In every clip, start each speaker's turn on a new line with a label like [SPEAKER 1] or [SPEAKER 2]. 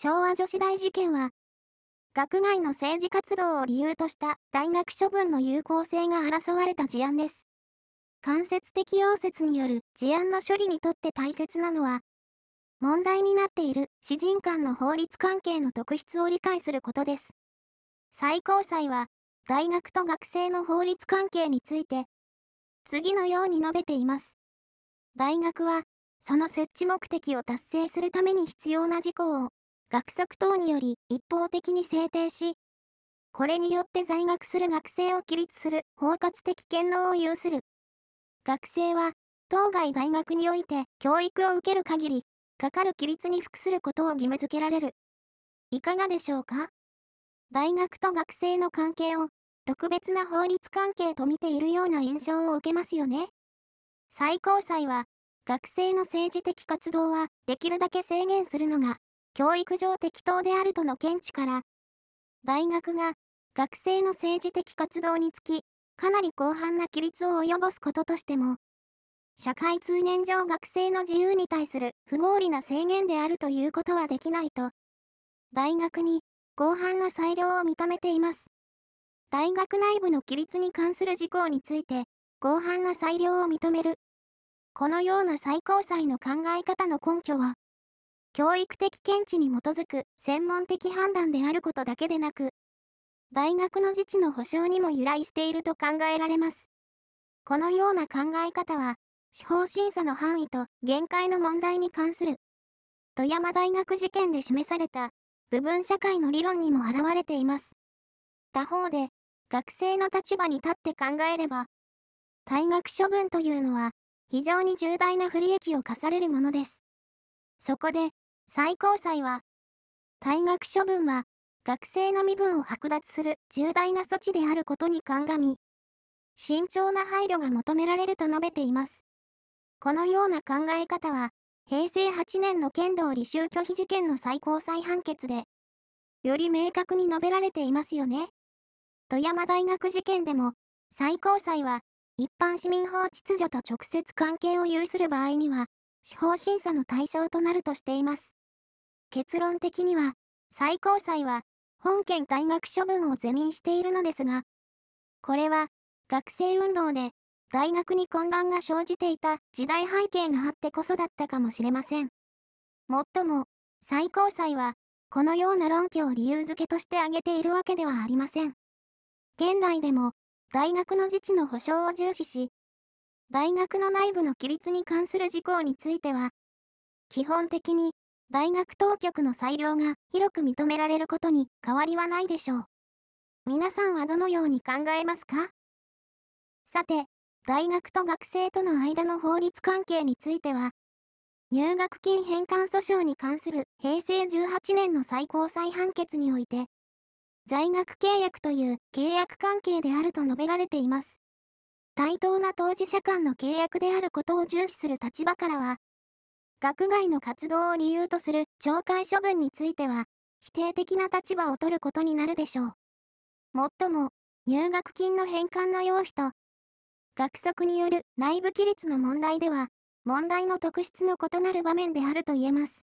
[SPEAKER 1] 昭和女子大事件は、学外の政治活動を理由とした大学処分の有効性が争われた事案です。間接的溶接による事案の処理にとって大切なのは、問題になっている詩人間の法律関係の特質を理解することです。最高裁は、大学と学生の法律関係について、次のように述べています。大学は、その設置目的を達成するために必要な事項を、学則等により一方的に制定し、これによって在学する学生を規律する包括的権能を有する。学生は、当該大学において教育を受ける限り、かかる規律に服することを義務付けられる。いかがでしょうか？大学と学生の関係を特別な法律関係と見ているような印象を受けますよね。最高裁は、学生の政治的活動はできるだけ制限するのが、教育上適当であるとの見地から、大学が学生の政治的活動につき、かなり広範な規律を及ぼすこととしても、社会通念上学生の自由に対する不合理な制限であるということはできないと、大学に広範な裁量を認めています。大学内部の規律に関する事項について、広範な裁量を認める。このような最高裁の考え方の根拠は、教育的見地に基づく専門的判断であることだけでなく、大学の自治の保障にも由来していると考えられます。このような考え方は、司法審査の範囲と限界の問題に関する、富山大学事件で示された部分社会の理論にも現れています。他方で、学生の立場に立って考えれば、退学処分というのは、非常に重大な不利益を課されるものです。そこで、最高裁は、退学処分は学生の身分を剥奪する重大な措置であることに鑑み、慎重な配慮が求められると述べています。このような考え方は、平成8年の剣道履修拒否事件の最高裁判決で、より明確に述べられていますよね。富山大学事件でも、最高裁は、一般市民法秩序と直接関係を有する場合には、司法審査の対象となるとしています。結論的には、最高裁は、本件退学処分を是認しているのですが、これは、学生運動で、大学に混乱が生じていた時代背景があってこそだったかもしれません。もっとも、最高裁は、このような論拠を理由付けとして挙げているわけではありません。現代でも、大学の自治の保障を重視し、大学の内部の規律に関する事項については、基本的に大学当局の裁量が広く認められることに変わりはないでしょう。皆さんはどのように考えますか？さて、大学と学生との間の法律関係については、入学金返還訴訟に関する平成18年の最高裁判決において、在学契約という契約関係であると述べられています。対等な当事者間の契約であることを重視する立場からは、学外の活動を理由とする懲戒処分については、否定的な立場を取ることになるでしょう。もっとも、入学金の返還の要否と、学則による内部規律の問題では、問題の特質の異なる場面であると言えます。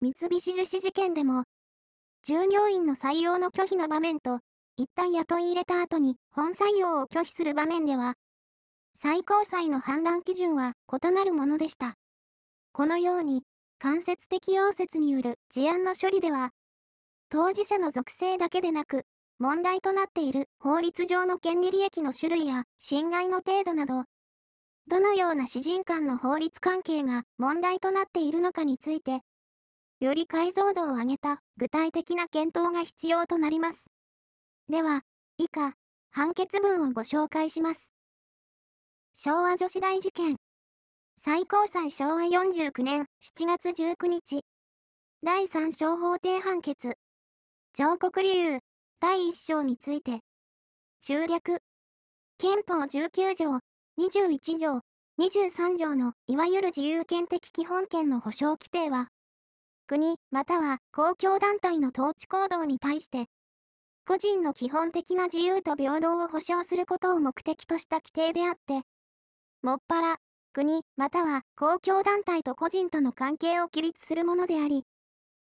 [SPEAKER 1] 三菱樹脂事件でも、従業員の採用の拒否の場面と、一旦雇い入れた後に本採用を拒否する場面では、最高裁の判断基準は異なるものでした。このように、間接的溶接による事案の処理では、当事者の属性だけでなく、問題となっている法律上の権利利益の種類や侵害の程度など、どのような詩人間の法律関係が問題となっているのかについて、より解像度を上げた具体的な検討が必要となります。では、以下、判決文をご紹介します。昭和女子大事件最高裁昭和49年7月19日。第3小法廷判決。上告理由第1章について。中略。憲法19条、21条、23条のいわゆる自由権的基本権の保障規定は、国または公共団体の統治行動に対して、個人の基本的な自由と平等を保障することを目的とした規定であって、もっぱら国または公共団体と個人との関係を規律するものであり、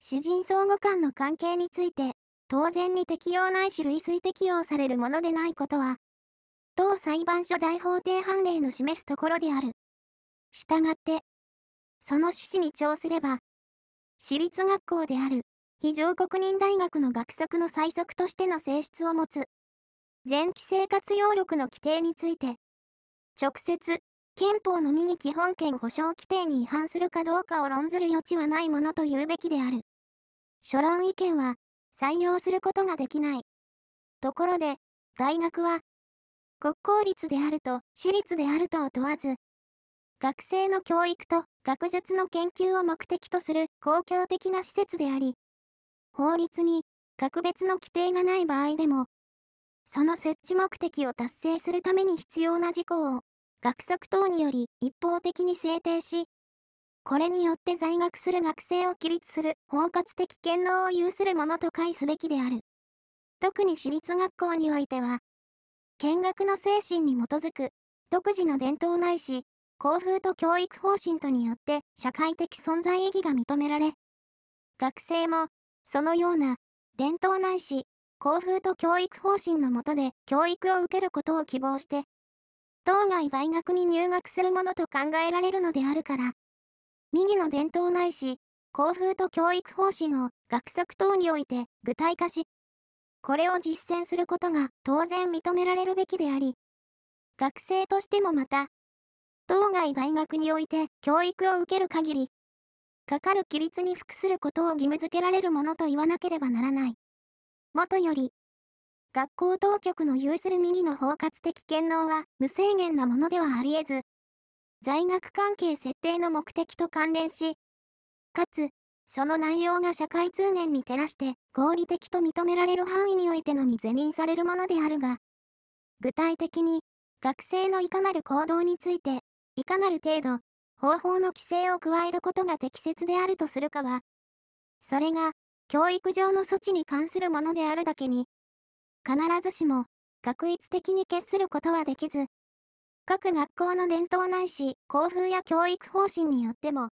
[SPEAKER 1] 詩人相互間の関係について、当然に適用ないし類推適用されるものでないことは、当裁判所大法廷判例の示すところである。したがって、その趣旨に調すれば、私立学校である、非常国人大学の学則の最速としての性質を持つ、前期生活要力の規定について、直接、憲法の右基本権保障規定に違反するかどうかを論ずる余地はないものと言うべきである。諸論意見は、採用することができない。ところで、大学は、国公立であると私立であるとを問わず、学生の教育と学術の研究を目的とする公共的な施設であり、法律に格別の規定がない場合でも、その設置目的を達成するために必要な事項を学則等により一方的に制定し、これによって在学する学生を規律する包括的権能を有するものと解すべきである。特に私立学校においては、見学の精神に基づく独自の伝統ないし、校風と教育方針とによって社会的存在意義が認められ、学生もそのような伝統ないし、校風と教育方針の下で教育を受けることを希望して、当該大学に入学するものと考えられるのであるから、右の伝統ないし、校風と教育方針を学則等において具体化し、これを実践することが当然認められるべきであり、学生としてもまた、当該大学において教育を受ける限り、かかる規律に服することを義務付けられるものと言わなければならない。もとより、学校当局の有する右の包括的権能は無制限なものではあり得ず、在学関係設定の目的と関連し、かつ、その内容が社会通念に照らして合理的と認められる範囲においてのみ是認されるものであるが、具体的に学生のいかなる行動についていかなる程度、方法の規制を加えることが適切であるとするかは、それが、教育上の措置に関するものであるだけに、必ずしも、確一的に決することはできず、各学校の伝統ないし、校風や教育方針によっても、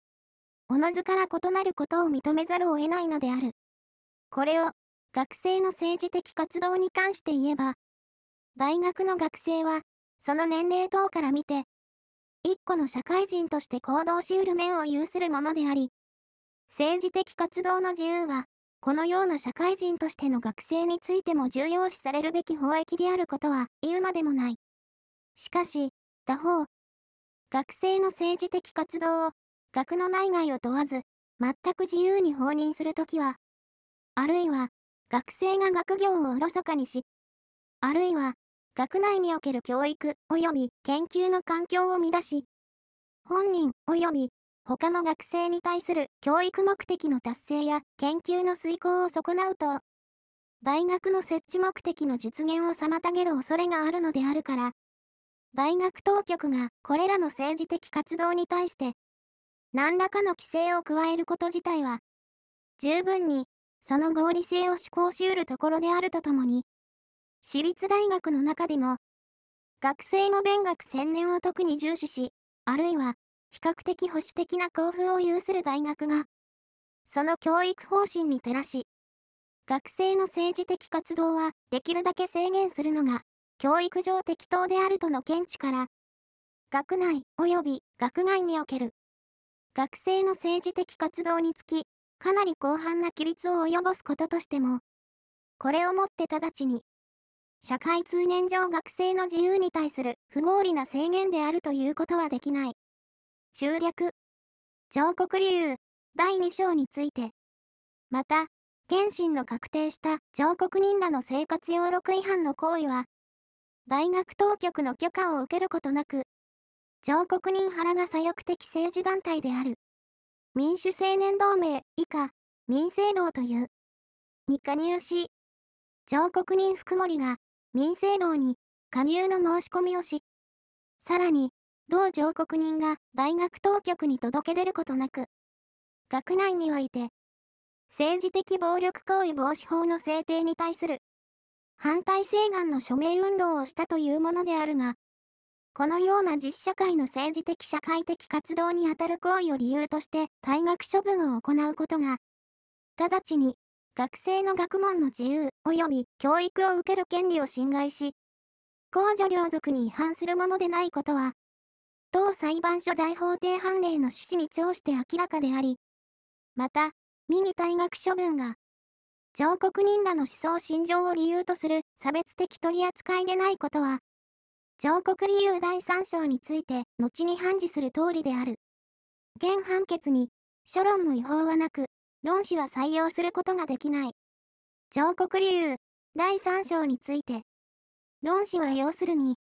[SPEAKER 1] おのずから異なることを認めざるを得ないのである。これを、学生の政治的活動に関して言えば、大学の学生は、その年齢等から見て、一個の社会人として行動し得る面を有するものであり、政治的活動の自由は、このような社会人としての学生についても重要視されるべき法益であることは言うまでもない。しかし、他方、学生の政治的活動を、学の内外を問わず、全く自由に放任するときは、あるいは、学生が学業をおろそかにし、あるいは、学内における教育及び研究の環境を乱し、本人及び他の学生に対する教育目的の達成や研究の遂行を損なうと、大学の設置目的の実現を妨げる恐れがあるのであるから、大学当局がこれらの政治的活動に対して、何らかの規制を加えること自体は、十分にその合理性を施行し得るところであるとともに、私立大学の中でも、学生の勉学専念を特に重視し、あるいは、比較的保守的な交付を有する大学が、その教育方針に照らし、学生の政治的活動はできるだけ制限するのが、教育上適当であるとの見地から、学内及び学外における、学生の政治的活動につき、かなり広範な規律を及ぼすこととしても、これをもって直ちに、社会通念上学生の自由に対する不合理な制限であるということはできない。中略。上国理由第2章について。また、謙信の確定した上国人らの生活要録違反の行為は、大学当局の許可を受けることなく、上国人原が左翼的政治団体である。民主青年同盟以下、民政党という、に加入し、上国人福森が民政道に加入の申し込みをし、さらに、同上国人が大学当局に届け出ることなく、学内において、政治的暴力行為防止法の制定に対する反対請願の署名運動をしたというものであるが、このような実社会の政治的社会的活動にあたる行為を理由として退学処分を行うことが、直ちに、学生の学問の自由及び教育を受ける権利を侵害し、公序良俗に違反するものでないことは、当裁判所大法廷判例の趣旨に調して明らかであり、また、右退学処分が、上告人らの思想信条を理由とする差別的取り扱いでないことは、上告理由第3章について後に判事する通りである。現判決に、諸論の違法はなく、論旨は採用することができない。上告理由第3章について、論旨は要するに、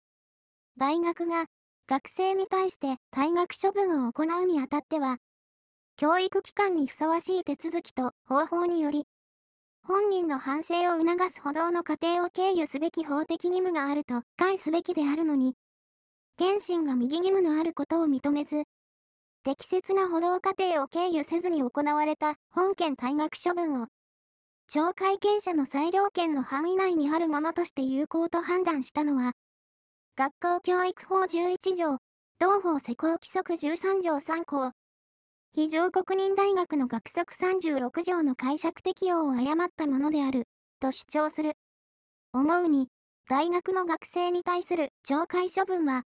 [SPEAKER 1] 大学が学生に対して退学処分を行うにあたっては、教育機関にふさわしい手続きと方法により、本人の反省を促す歩道の過程を経由すべき法的義務があると解すべきであるのに、原神が右義務のあることを認めず、適切な歩道過程を経由せずに行われた本件退学処分を、懲戒権者の裁量権の範囲内にあるものとして有効と判断したのは、学校教育法11条、同法施行規則13条3項、非常国人大学の学則36条の解釈適用を誤ったものである、と主張する。思うに、大学の学生に対する懲戒処分は、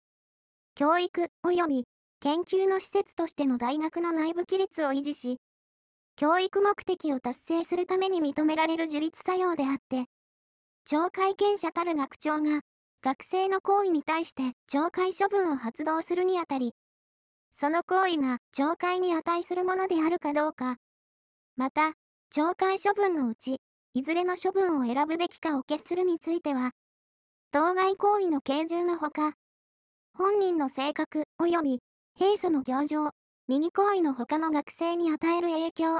[SPEAKER 1] 教育及び研究の施設としての大学の内部規律を維持し、教育目的を達成するために認められる自立作用であって、懲戒権者たる学長が学生の行為に対して懲戒処分を発動するにあたり、その行為が懲戒に値するものであるかどうか、また、懲戒処分のうち、いずれの処分を選ぶべきかを決するについては、当該行為の形重のほか、本人の性格及び平素の行情、右行為の他の学生に与える影響、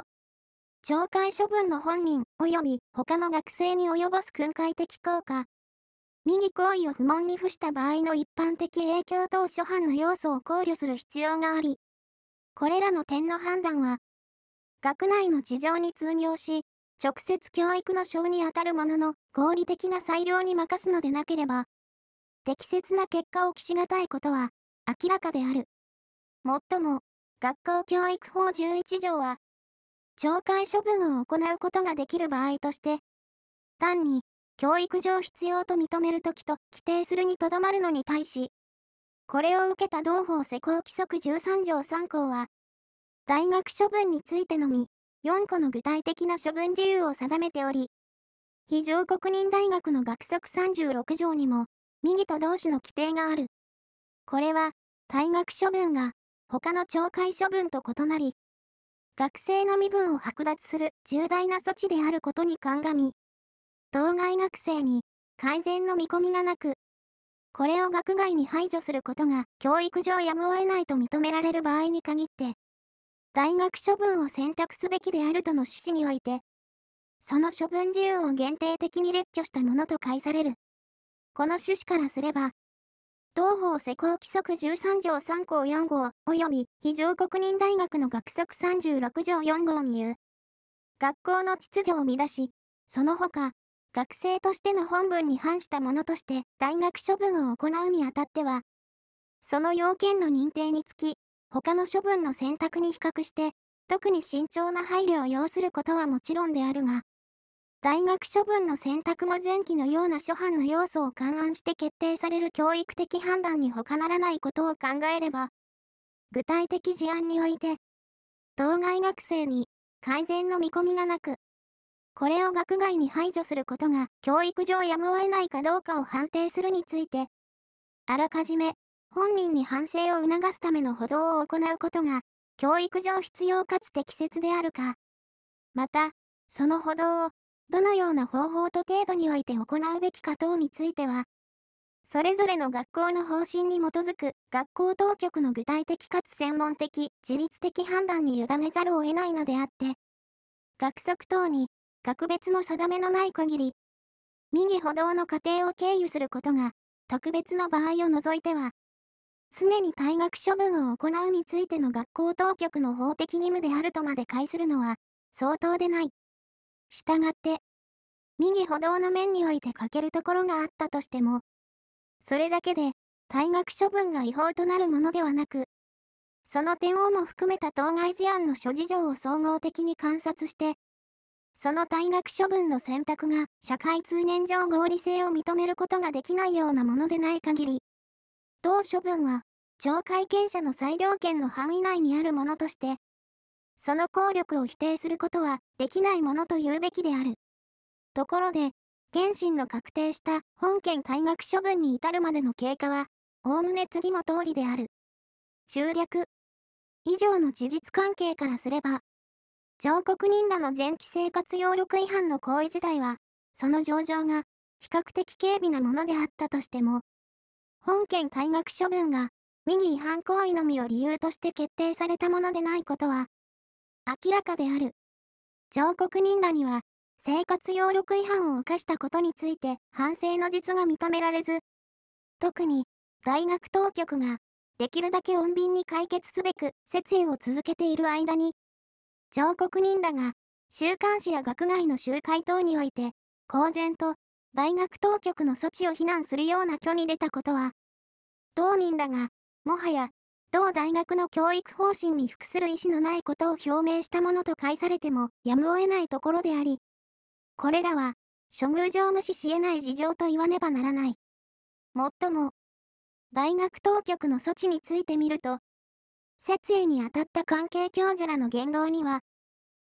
[SPEAKER 1] 懲戒処分の本人及び他の学生に及ぼす訓戒的効果、右行為を不問に付した場合の一般的影響等諸般の要素を考慮する必要があり、これらの点の判断は、学内の事情に通行し、直接教育の章にあたるものの合理的な裁量に任すのでなければ、適切な結果を期しがたいことは明らかである。もっとも、学校教育法11条は、懲戒処分を行うことができる場合として、単に教育上必要と認めるときと規定するにとどまるのに対し、これを受けた同法施行規則13条3項は、大学処分についてのみ、4個の具体的な処分自由を定めており、非常国人大学の学則36条にも、右と同士の規定がある。これは、退学処分が、他の懲戒処分と異なり、学生の身分を剥奪する重大な措置であることに鑑み、当該学生に改善の見込みがなく、これを学外に排除することが教育上やむを得ないと認められる場合に限って、大学処分を選択すべきであるとの趣旨において、その処分自由を限定的に列挙したものと解される。この趣旨からすれば、同法施行規則13条3項4号及び非常国人大学の学則36条4号に言う、学校の秩序を乱し、その他、学生としての本文に反したものとして大学処分を行うにあたっては、その要件の認定につき、他の処分の選択に比較して、特に慎重な配慮を要することはもちろんであるが、大学処分の選択も前期のような諸般の要素を勘案して決定される教育的判断に他ならないことを考えれば、具体的事案において、当該学生に改善の見込みがなく、これを学外に排除することが教育上やむを得ないかどうかを判定するについて、あらかじめ本人に反省を促すための補導を行うことが教育上必要かつ適切であるか、また、その補導をどのような方法と程度において行うべきか等については、それぞれの学校の方針に基づく学校当局の具体的かつ専門的、自律的判断に委ねざるを得ないのであって、学則等に格別の定めのない限り、右歩道の過程を経由することが、特別の場合を除いては、常に退学処分を行うについての学校当局の法的義務であるとまで解するのは、相当でない。したがって、右歩道の面において欠けるところがあったとしても、それだけで、退学処分が違法となるものではなく、その点をも含めた当該事案の諸事情を総合的に観察して、その退学処分の選択が社会通念上合理性を認めることができないようなものでない限り、同処分は、懲戒権者の裁量権の範囲内にあるものとして、その効力を否定することはできないものと言うべきである。ところで、原審の確定した本件退学処分に至るまでの経過は、おおむね次の通りである。中略。以上の事実関係からすれば、上告人らの前期生活要力違反の行為自体は、その上場が比較的軽微なものであったとしても、本件退学処分が右違反行為のみを理由として決定されたものでないことは、明らかである。上告人らには、生活要力違反を犯したことについて反省の実が認められず、特に大学当局ができるだけ穏便に解決すべく説意を続けている間に、上告人らが、週刊誌や学外の集会等において、公然と、大学当局の措置を非難するような挙に出たことは、当人らが、もはや、同大学の教育方針に服する意思のないことを表明したものと解されてもやむを得ないところであり、これらは、処遇上無視し得ない事情と言わねばならない。もっとも、大学当局の措置についてみると、説意に当たった関係教授らの言動には、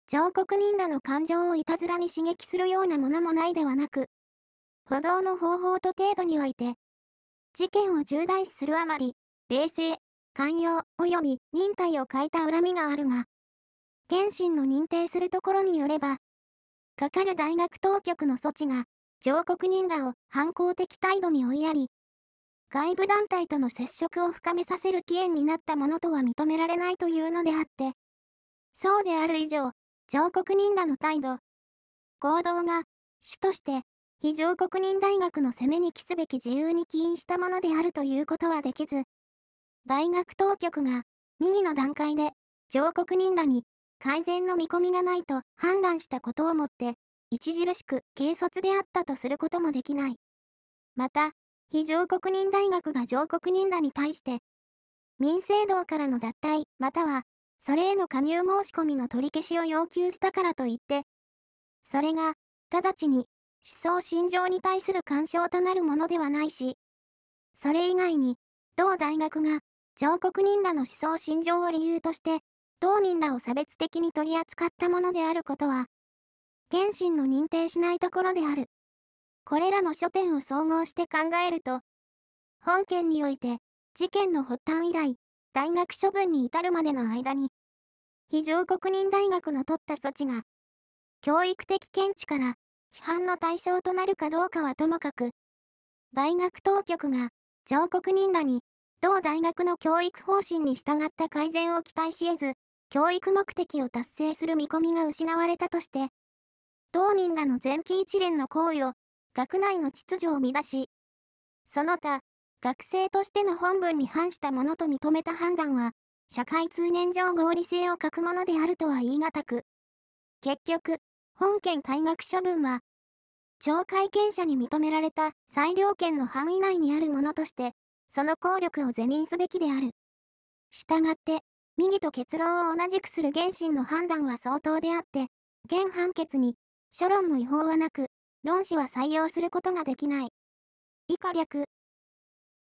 [SPEAKER 1] 上告人らの感情をいたずらに刺激するようなものもないではなく、補導の方法と程度において、事件を重大視するあまり、冷静、寛容及び忍耐を欠いた恨みがあるが、謙信の認定するところによれば、かかる大学当局の措置が、上告人らを反抗的態度に追いやり、外部団体との接触を深めさせる起源になったものとは認められないというのであって、そうである以上、上告人らの態度、行動が主として非上告人大学の攻めに帰すべき自由に起因したものであるということはできず、大学当局が右の段階で上告人らに改善の見込みがないと判断したことをもって著しく軽率であったとすることもできない。また、非上告人大学が上告人らに対して、民政道からの脱退、または、それへの加入申し込みの取り消しを要求したからといって、それが、直ちに、思想信条に対する干渉となるものではないし、それ以外に、同大学が、上告人らの思想信条を理由として、当人らを差別的に取り扱ったものであることは、原神の認定しないところである。これらの書店を総合して考えると、本件において、事件の発端以来、大学処分に至るまでの間に、非常国人大学の取った措置が、教育的見地から批判の対象となるかどうかはともかく、大学当局が上国人らに同大学の教育方針に従った改善を期待し得ず、教育目的を達成する見込みが失われたとして、当人らの前期一連の行為を学内の秩序を乱し、その他、学生としての本文に反したものと認めた判断は、社会通念上合理性を欠くものであるとは言い難く、結局、本件退学処分は、懲戒権者に認められた裁量権の範囲内にあるものとして、その効力を是認すべきである。したがって、右と結論を同じくする原神の判断は相当であって、現判決に、諸論の違法はなく、論旨は採用することができない。以下略、